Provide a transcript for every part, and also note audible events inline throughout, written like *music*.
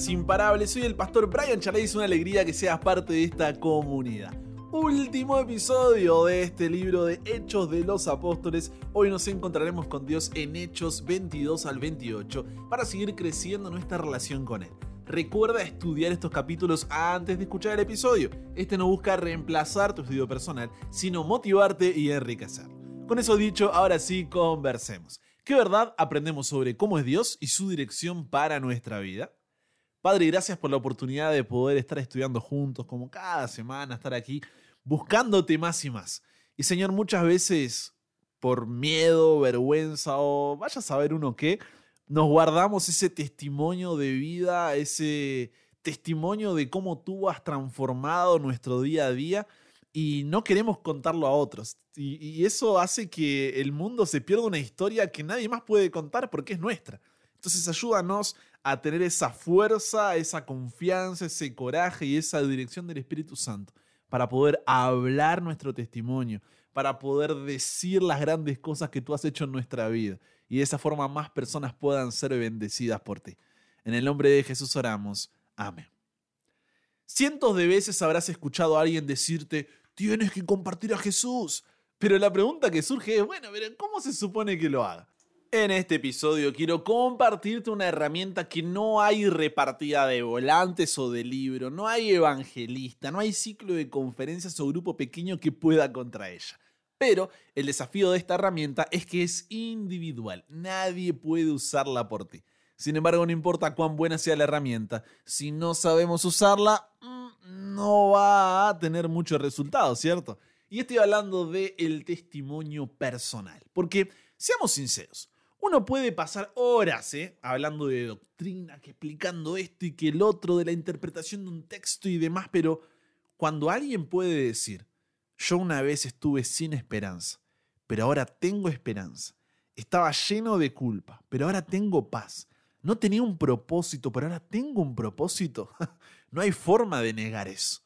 Soy el pastor Brian Charley, es una alegría que seas parte de esta comunidad. Último episodio de este libro de Hechos de los Apóstoles. Hoy nos encontraremos con Dios en Hechos 22 al 28 para seguir creciendo nuestra relación con Él. Recuerda estudiar estos capítulos antes de escuchar el episodio. Este no busca reemplazar tu estudio personal, sino motivarte y enriquecer. Con eso dicho, ahora sí, conversemos. ¿Qué verdad aprendemos sobre cómo es Dios y su dirección para nuestra vida? Padre, gracias por la oportunidad de poder estar estudiando juntos, como cada semana, estar aquí buscándote más y más. Y Señor, muchas veces por miedo, vergüenza o vaya a saber uno qué, nos guardamos ese testimonio de vida, ese testimonio de cómo tú has transformado nuestro día a día y no queremos contarlo a otros. Y, eso hace que el mundo se pierda una historia que nadie más puede contar porque es nuestra. Entonces ayúdanos a tener esa fuerza, esa confianza, ese coraje y esa dirección del Espíritu Santo para poder hablar nuestro testimonio, para poder decir las grandes cosas que tú has hecho en nuestra vida y de esa forma más personas puedan ser bendecidas por ti. En el nombre de Jesús oramos. Amén. Cientos de veces habrás escuchado a alguien decirte, tienes que compartir a Jesús. Pero la pregunta que surge es, bueno, pero ¿cómo se supone que lo haga? En este episodio quiero compartirte una herramienta que no hay repartida de volantes o de libro, no hay evangelista, no hay ciclo de conferencias o grupo pequeño que pueda contra ella. Pero el desafío de esta herramienta es que es individual, nadie puede usarla por ti. Sin embargo, no importa cuán buena sea la herramienta, si no sabemos usarla, mm, no va a tener mucho resultado, ¿cierto? Y estoy hablando del el testimonio personal, porque seamos sinceros, uno puede pasar horas ¿eh? hablando de doctrina, explicando esto y que el otro, de la interpretación de un texto y demás, pero cuando alguien puede decir, yo una vez estuve sin esperanza, pero ahora tengo esperanza, estaba lleno de culpa, pero ahora tengo paz, no tenía un propósito, pero ahora tengo un propósito, *laughs* no hay forma de negar eso.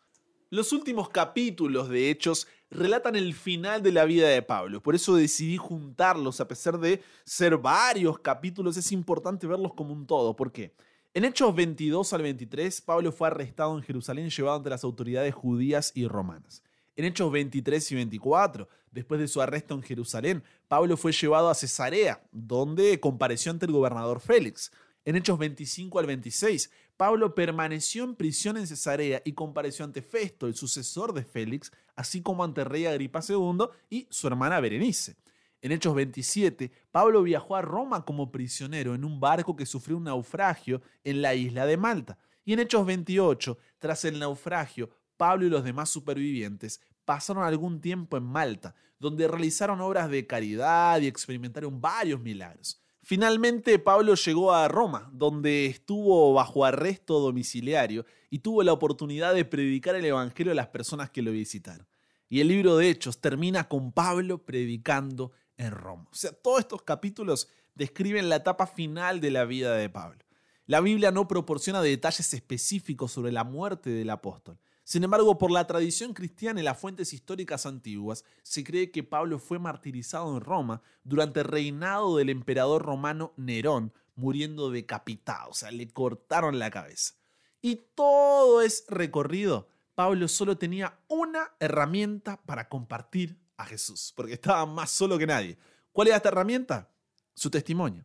Los últimos capítulos de Hechos relatan el final de la vida de Pablo. Por eso decidí juntarlos, a pesar de ser varios capítulos, es importante verlos como un todo. ¿Por qué? En Hechos 22 al 23, Pablo fue arrestado en Jerusalén y llevado ante las autoridades judías y romanas. En Hechos 23 y 24, después de su arresto en Jerusalén, Pablo fue llevado a Cesarea, donde compareció ante el gobernador Félix. En Hechos 25 al 26, Pablo permaneció en prisión en Cesarea y compareció ante Festo, el sucesor de Félix, así como ante rey Agripa II y su hermana Berenice. En Hechos 27, Pablo viajó a Roma como prisionero en un barco que sufrió un naufragio en la isla de Malta. Y en Hechos 28, tras el naufragio, Pablo y los demás supervivientes pasaron algún tiempo en Malta, donde realizaron obras de caridad y experimentaron varios milagros. Finalmente Pablo llegó a Roma, donde estuvo bajo arresto domiciliario y tuvo la oportunidad de predicar el Evangelio a las personas que lo visitaron. Y el libro de Hechos termina con Pablo predicando en Roma. O sea, todos estos capítulos describen la etapa final de la vida de Pablo. La Biblia no proporciona detalles específicos sobre la muerte del apóstol, sin embargo, por la tradición cristiana y las fuentes históricas antiguas, se cree que Pablo fue martirizado en Roma durante el reinado del emperador romano Nerón, muriendo decapitado, o sea, le cortaron la cabeza. Y todo es recorrido. Pablo solo tenía una herramienta para compartir a Jesús, porque estaba más solo que nadie. ¿Cuál era esta herramienta? Su testimonio.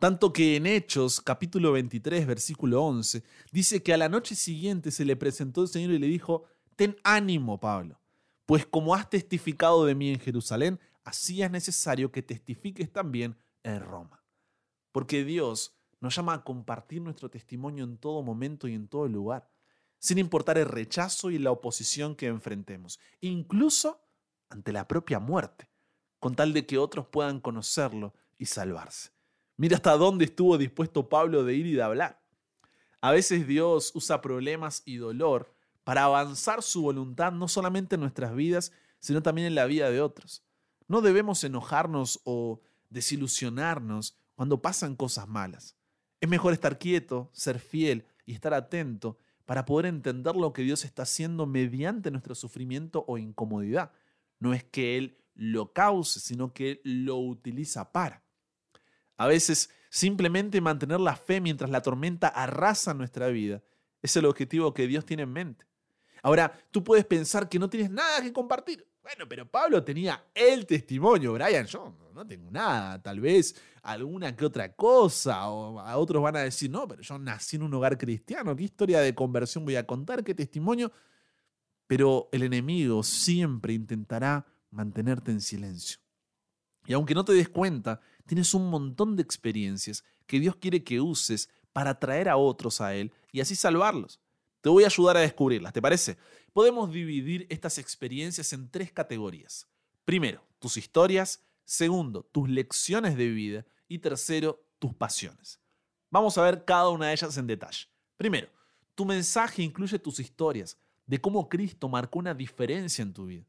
Tanto que en Hechos, capítulo 23, versículo 11, dice que a la noche siguiente se le presentó el Señor y le dijo, ten ánimo, Pablo, pues como has testificado de mí en Jerusalén, así es necesario que testifiques también en Roma. Porque Dios nos llama a compartir nuestro testimonio en todo momento y en todo lugar, sin importar el rechazo y la oposición que enfrentemos, incluso ante la propia muerte, con tal de que otros puedan conocerlo y salvarse. Mira hasta dónde estuvo dispuesto Pablo de ir y de hablar. A veces Dios usa problemas y dolor para avanzar su voluntad no solamente en nuestras vidas, sino también en la vida de otros. No debemos enojarnos o desilusionarnos cuando pasan cosas malas. Es mejor estar quieto, ser fiel y estar atento para poder entender lo que Dios está haciendo mediante nuestro sufrimiento o incomodidad. No es que Él lo cause, sino que Él lo utiliza para. A veces simplemente mantener la fe mientras la tormenta arrasa nuestra vida, es el objetivo que Dios tiene en mente. Ahora, tú puedes pensar que no tienes nada que compartir. Bueno, pero Pablo tenía el testimonio, Brian, yo no tengo nada, tal vez alguna que otra cosa, o a otros van a decir, no, pero yo nací en un hogar cristiano, ¿qué historia de conversión voy a contar? ¿Qué testimonio? Pero el enemigo siempre intentará mantenerte en silencio. Y aunque no te des cuenta, tienes un montón de experiencias que Dios quiere que uses para atraer a otros a Él y así salvarlos. Te voy a ayudar a descubrirlas, ¿te parece? Podemos dividir estas experiencias en tres categorías. Primero, tus historias. Segundo, tus lecciones de vida. Y tercero, tus pasiones. Vamos a ver cada una de ellas en detalle. Primero, tu mensaje incluye tus historias de cómo Cristo marcó una diferencia en tu vida.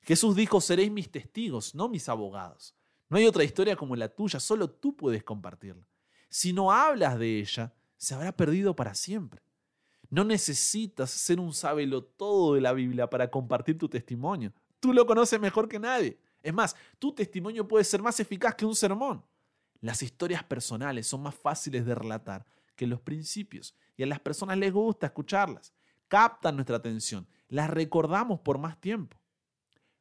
Jesús dijo, seréis mis testigos, no mis abogados. No hay otra historia como la tuya, solo tú puedes compartirla. Si no hablas de ella, se habrá perdido para siempre. No necesitas ser un sábelo todo de la Biblia para compartir tu testimonio. Tú lo conoces mejor que nadie. Es más, tu testimonio puede ser más eficaz que un sermón. Las historias personales son más fáciles de relatar que los principios y a las personas les gusta escucharlas. Captan nuestra atención, las recordamos por más tiempo.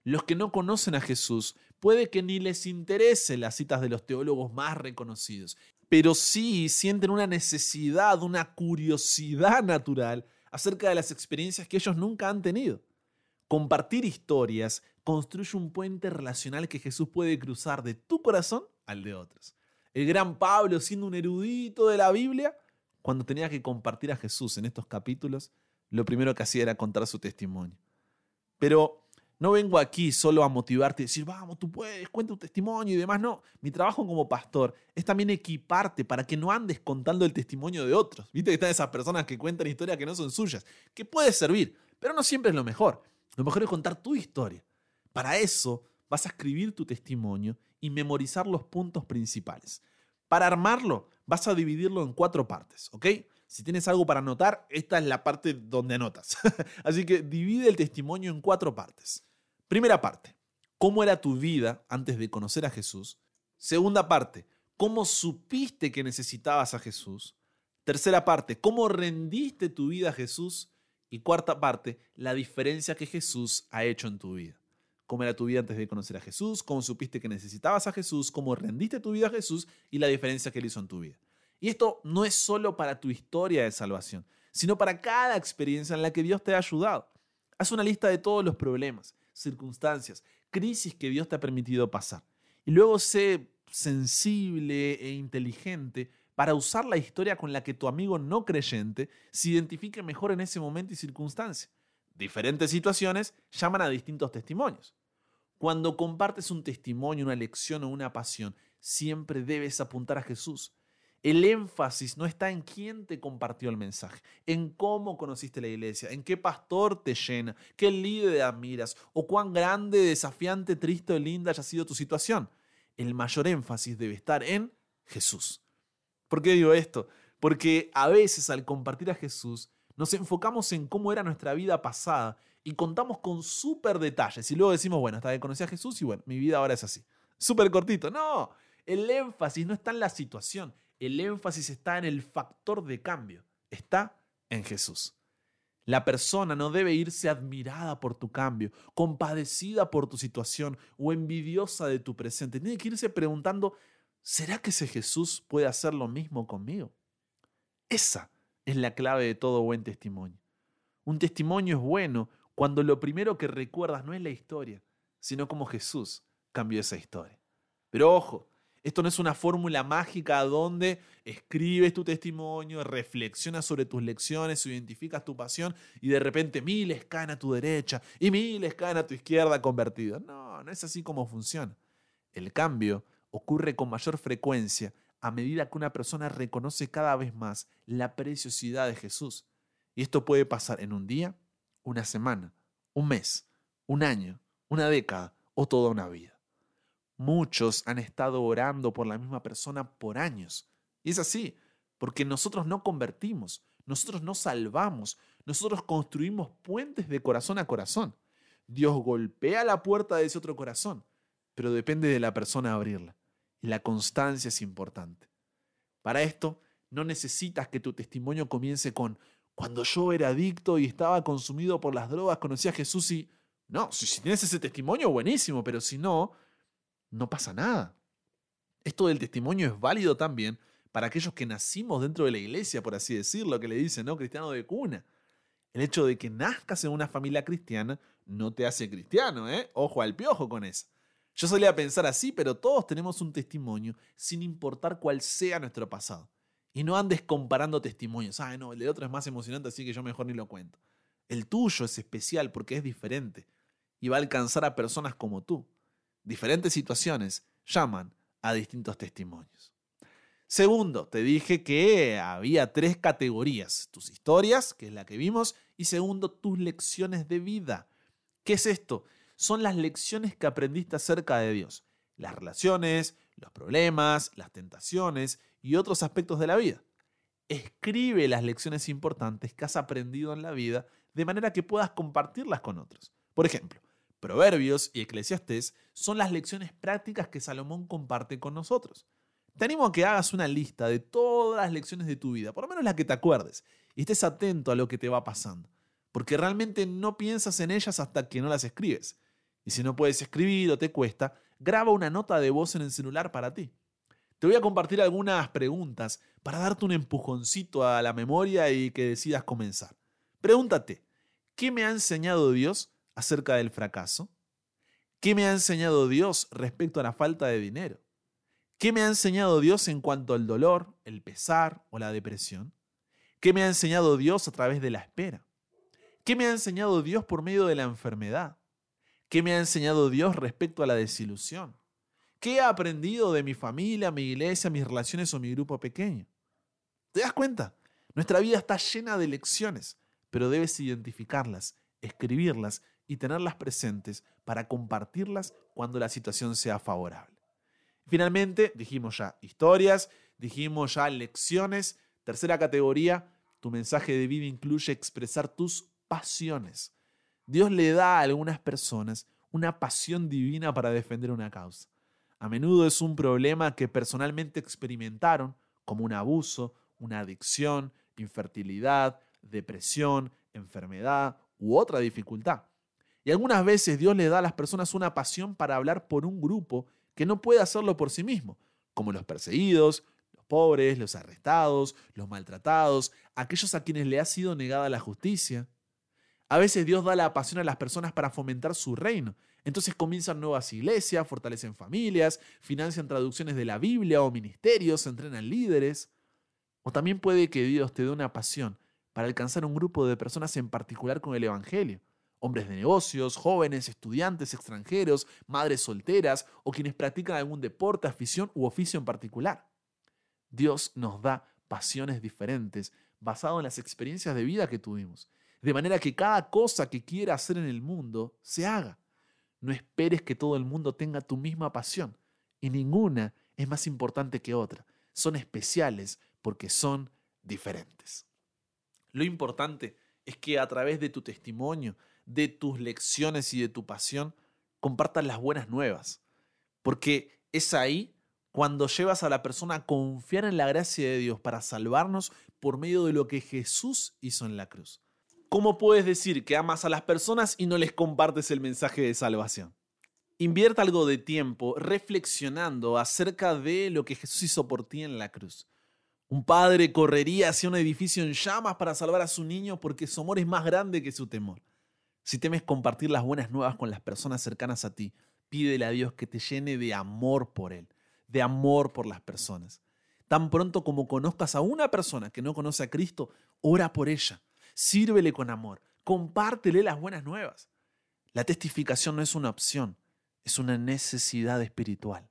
Los que no conocen a Jesús puede que ni les interese las citas de los teólogos más reconocidos pero sí sienten una necesidad, una curiosidad natural acerca de las experiencias que ellos nunca han tenido. Compartir historias construye un puente relacional que Jesús puede cruzar de tu corazón al de otros. El gran Pablo, siendo un erudito de la Biblia, cuando tenía que compartir a Jesús en estos capítulos, lo primero que hacía era contar su testimonio. Pero no vengo aquí solo a motivarte y decir, vamos, tú puedes, cuenta tu testimonio y demás. No, mi trabajo como pastor es también equiparte para que no andes contando el testimonio de otros. Viste que están esas personas que cuentan historias que no son suyas, que puede servir, pero no siempre es lo mejor. Lo mejor es contar tu historia. Para eso vas a escribir tu testimonio y memorizar los puntos principales. Para armarlo, vas a dividirlo en cuatro partes, ¿ok? Si tienes algo para anotar, esta es la parte donde anotas. *laughs* Así que divide el testimonio en cuatro partes. Primera parte, ¿cómo era tu vida antes de conocer a Jesús? Segunda parte, ¿cómo supiste que necesitabas a Jesús? Tercera parte, ¿cómo rendiste tu vida a Jesús? Y cuarta parte, la diferencia que Jesús ha hecho en tu vida. ¿Cómo era tu vida antes de conocer a Jesús? ¿Cómo supiste que necesitabas a Jesús? ¿Cómo rendiste tu vida a Jesús? Y la diferencia que él hizo en tu vida. Y esto no es solo para tu historia de salvación, sino para cada experiencia en la que Dios te ha ayudado. Haz una lista de todos los problemas, circunstancias, crisis que Dios te ha permitido pasar. Y luego sé sensible e inteligente para usar la historia con la que tu amigo no creyente se identifique mejor en ese momento y circunstancia. Diferentes situaciones llaman a distintos testimonios. Cuando compartes un testimonio, una lección o una pasión, siempre debes apuntar a Jesús. El énfasis no está en quién te compartió el mensaje, en cómo conociste la iglesia, en qué pastor te llena, qué líder admiras o cuán grande, desafiante, triste o linda haya sido tu situación. El mayor énfasis debe estar en Jesús. ¿Por qué digo esto? Porque a veces al compartir a Jesús nos enfocamos en cómo era nuestra vida pasada y contamos con súper detalles y luego decimos, bueno, hasta que conocí a Jesús y bueno, mi vida ahora es así. Súper cortito. No, el énfasis no está en la situación, el énfasis está en el factor de cambio, está en Jesús. La persona no debe irse admirada por tu cambio, compadecida por tu situación o envidiosa de tu presente. Tiene que irse preguntando, ¿será que ese Jesús puede hacer lo mismo conmigo? Esa es la clave de todo buen testimonio. Un testimonio es bueno cuando lo primero que recuerdas no es la historia, sino cómo Jesús cambió esa historia. Pero ojo, esto no es una fórmula mágica donde escribes tu testimonio, reflexionas sobre tus lecciones, identificas tu pasión y de repente miles caen a tu derecha y miles caen a tu izquierda convertidos. No, no es así como funciona. El cambio ocurre con mayor frecuencia a medida que una persona reconoce cada vez más la preciosidad de Jesús. Y esto puede pasar en un día, una semana, un mes, un año, una década o toda una vida. Muchos han estado orando por la misma persona por años. Y es así, porque nosotros no convertimos, nosotros no salvamos, nosotros construimos puentes de corazón a corazón. Dios golpea la puerta de ese otro corazón, pero depende de la persona abrirla. Y la constancia es importante. Para esto, no necesitas que tu testimonio comience con, cuando yo era adicto y estaba consumido por las drogas, conocí a Jesús y... No, si tienes ese testimonio, buenísimo, pero si no, no pasa nada. Esto del testimonio es válido también para aquellos que nacimos dentro de la iglesia, por así decirlo, que le dicen, ¿no? Cristiano de cuna. El hecho de que nazcas en una familia cristiana no te hace cristiano, ¿eh? Ojo al piojo con eso. Yo solía pensar así, pero todos tenemos un testimonio sin importar cuál sea nuestro pasado. Y no andes comparando testimonios. Ah, no, el de otro es más emocionante, así que yo mejor ni lo cuento. El tuyo es especial porque es diferente y va a alcanzar a personas como tú. Diferentes situaciones llaman a distintos testimonios. Segundo, te dije que había tres categorías. Tus historias, que es la que vimos, y segundo, tus lecciones de vida. ¿Qué es esto? Son las lecciones que aprendiste acerca de Dios. Las relaciones, los problemas, las tentaciones y otros aspectos de la vida. Escribe las lecciones importantes que has aprendido en la vida de manera que puedas compartirlas con otros. Por ejemplo, Proverbios y Eclesiastés son las lecciones prácticas que Salomón comparte con nosotros. Te animo a que hagas una lista de todas las lecciones de tu vida, por lo menos las que te acuerdes, y estés atento a lo que te va pasando, porque realmente no piensas en ellas hasta que no las escribes. Y si no puedes escribir o te cuesta, graba una nota de voz en el celular para ti. Te voy a compartir algunas preguntas para darte un empujoncito a la memoria y que decidas comenzar. Pregúntate, ¿qué me ha enseñado Dios acerca del fracaso? ¿Qué me ha enseñado Dios respecto a la falta de dinero? ¿Qué me ha enseñado Dios en cuanto al dolor, el pesar o la depresión? ¿Qué me ha enseñado Dios a través de la espera? ¿Qué me ha enseñado Dios por medio de la enfermedad? ¿Qué me ha enseñado Dios respecto a la desilusión? ¿Qué he aprendido de mi familia, mi iglesia, mis relaciones o mi grupo pequeño? ¿Te das cuenta? Nuestra vida está llena de lecciones, pero debes identificarlas, escribirlas y tenerlas presentes para compartirlas cuando la situación sea favorable. Finalmente, dijimos ya historias, dijimos ya lecciones. Tercera categoría, tu mensaje de vida incluye expresar tus pasiones. Dios le da a algunas personas una pasión divina para defender una causa. A menudo es un problema que personalmente experimentaron, como un abuso, una adicción, infertilidad, depresión, enfermedad u otra dificultad. Y algunas veces Dios le da a las personas una pasión para hablar por un grupo que no puede hacerlo por sí mismo, como los perseguidos, los pobres, los arrestados, los maltratados, aquellos a quienes le ha sido negada la justicia. A veces Dios da la pasión a las personas para fomentar su reino. Entonces comienzan nuevas iglesias, fortalecen familias, financian traducciones de la Biblia o ministerios, entrenan líderes. O también puede que Dios te dé una pasión para alcanzar un grupo de personas en particular con el Evangelio hombres de negocios, jóvenes, estudiantes extranjeros, madres solteras o quienes practican algún deporte, afición u oficio en particular. Dios nos da pasiones diferentes basado en las experiencias de vida que tuvimos, de manera que cada cosa que quiera hacer en el mundo se haga. No esperes que todo el mundo tenga tu misma pasión y ninguna es más importante que otra. Son especiales porque son diferentes. Lo importante es que a través de tu testimonio, de tus lecciones y de tu pasión, compartas las buenas nuevas. Porque es ahí cuando llevas a la persona a confiar en la gracia de Dios para salvarnos por medio de lo que Jesús hizo en la cruz. ¿Cómo puedes decir que amas a las personas y no les compartes el mensaje de salvación? Invierta algo de tiempo reflexionando acerca de lo que Jesús hizo por ti en la cruz. Un padre correría hacia un edificio en llamas para salvar a su niño porque su amor es más grande que su temor. Si temes compartir las buenas nuevas con las personas cercanas a ti, pídele a Dios que te llene de amor por Él, de amor por las personas. Tan pronto como conozcas a una persona que no conoce a Cristo, ora por ella, sírvele con amor, compártele las buenas nuevas. La testificación no es una opción, es una necesidad espiritual.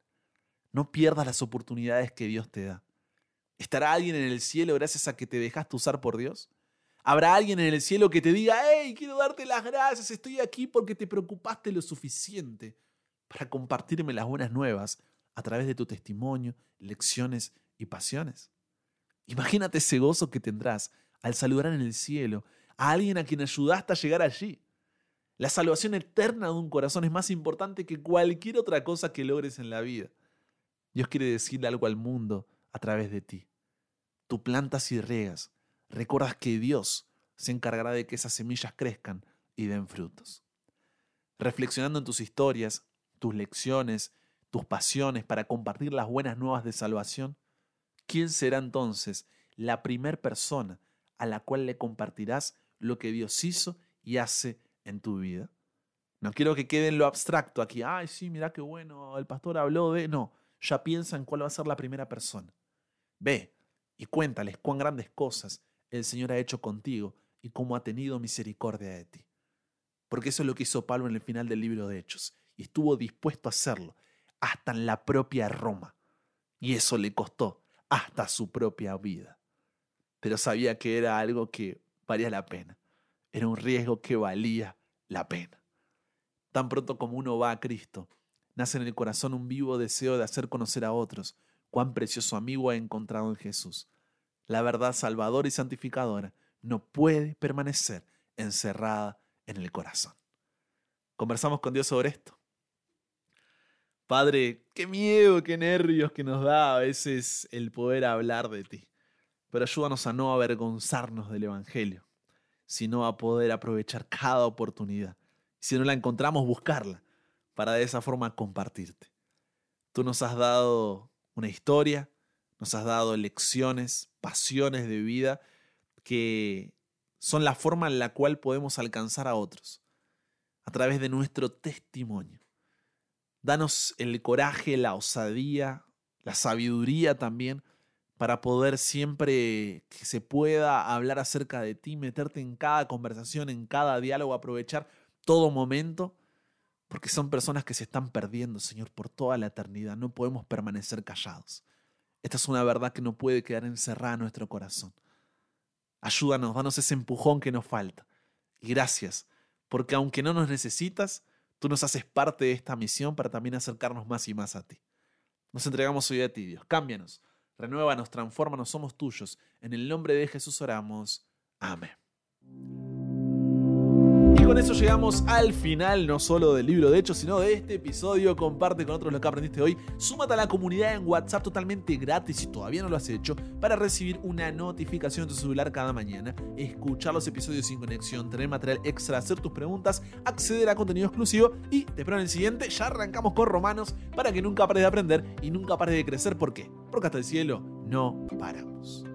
No pierdas las oportunidades que Dios te da. ¿Estará alguien en el cielo gracias a que te dejaste usar por Dios? Habrá alguien en el cielo que te diga, hey, quiero darte las gracias, estoy aquí porque te preocupaste lo suficiente para compartirme las buenas nuevas a través de tu testimonio, lecciones y pasiones. Imagínate ese gozo que tendrás al saludar en el cielo a alguien a quien ayudaste a llegar allí. La salvación eterna de un corazón es más importante que cualquier otra cosa que logres en la vida. Dios quiere decirle algo al mundo a través de ti. tú plantas y riegas, recuerdas que Dios se encargará de que esas semillas crezcan y den frutos. Reflexionando en tus historias, tus lecciones, tus pasiones para compartir las buenas nuevas de salvación, ¿quién será entonces la primer persona a la cual le compartirás lo que Dios hizo y hace en tu vida? No quiero que quede en lo abstracto aquí, ay, sí, mira qué bueno, el pastor habló de... No, ya piensa en cuál va a ser la primera persona. Ve y cuéntales cuán grandes cosas el Señor ha hecho contigo y cómo ha tenido misericordia de ti. Porque eso es lo que hizo Pablo en el final del libro de Hechos, y estuvo dispuesto a hacerlo hasta en la propia Roma. Y eso le costó hasta su propia vida. Pero sabía que era algo que valía la pena. Era un riesgo que valía la pena. Tan pronto como uno va a Cristo, nace en el corazón un vivo deseo de hacer conocer a otros cuán precioso amigo ha encontrado en Jesús. La verdad salvadora y santificadora no puede permanecer encerrada en el corazón. Conversamos con Dios sobre esto. Padre, qué miedo, qué nervios que nos da a veces el poder hablar de ti. Pero ayúdanos a no avergonzarnos del Evangelio, sino a poder aprovechar cada oportunidad. Si no la encontramos, buscarla para de esa forma compartirte. Tú nos has dado una historia, nos has dado lecciones, pasiones de vida que son la forma en la cual podemos alcanzar a otros, a través de nuestro testimonio. Danos el coraje, la osadía, la sabiduría también para poder siempre que se pueda hablar acerca de ti, meterte en cada conversación, en cada diálogo, aprovechar todo momento porque son personas que se están perdiendo, Señor, por toda la eternidad. No podemos permanecer callados. Esta es una verdad que no puede quedar encerrada en nuestro corazón. Ayúdanos, danos ese empujón que nos falta. Y gracias, porque aunque no nos necesitas, tú nos haces parte de esta misión para también acercarnos más y más a ti. Nos entregamos hoy a ti, Dios. Cámbianos, renuévanos, transfórmanos, somos tuyos. En el nombre de Jesús oramos. Amén con eso llegamos al final, no solo del libro de hechos, sino de este episodio. Comparte con otros lo que aprendiste hoy. Súmate a la comunidad en WhatsApp totalmente gratis si todavía no lo has hecho para recibir una notificación en tu celular cada mañana, escuchar los episodios sin conexión, tener material extra, hacer tus preguntas, acceder a contenido exclusivo y te espero en el siguiente. Ya arrancamos con Romanos para que nunca pares de aprender y nunca pares de crecer. ¿Por qué? Porque hasta el cielo no paramos.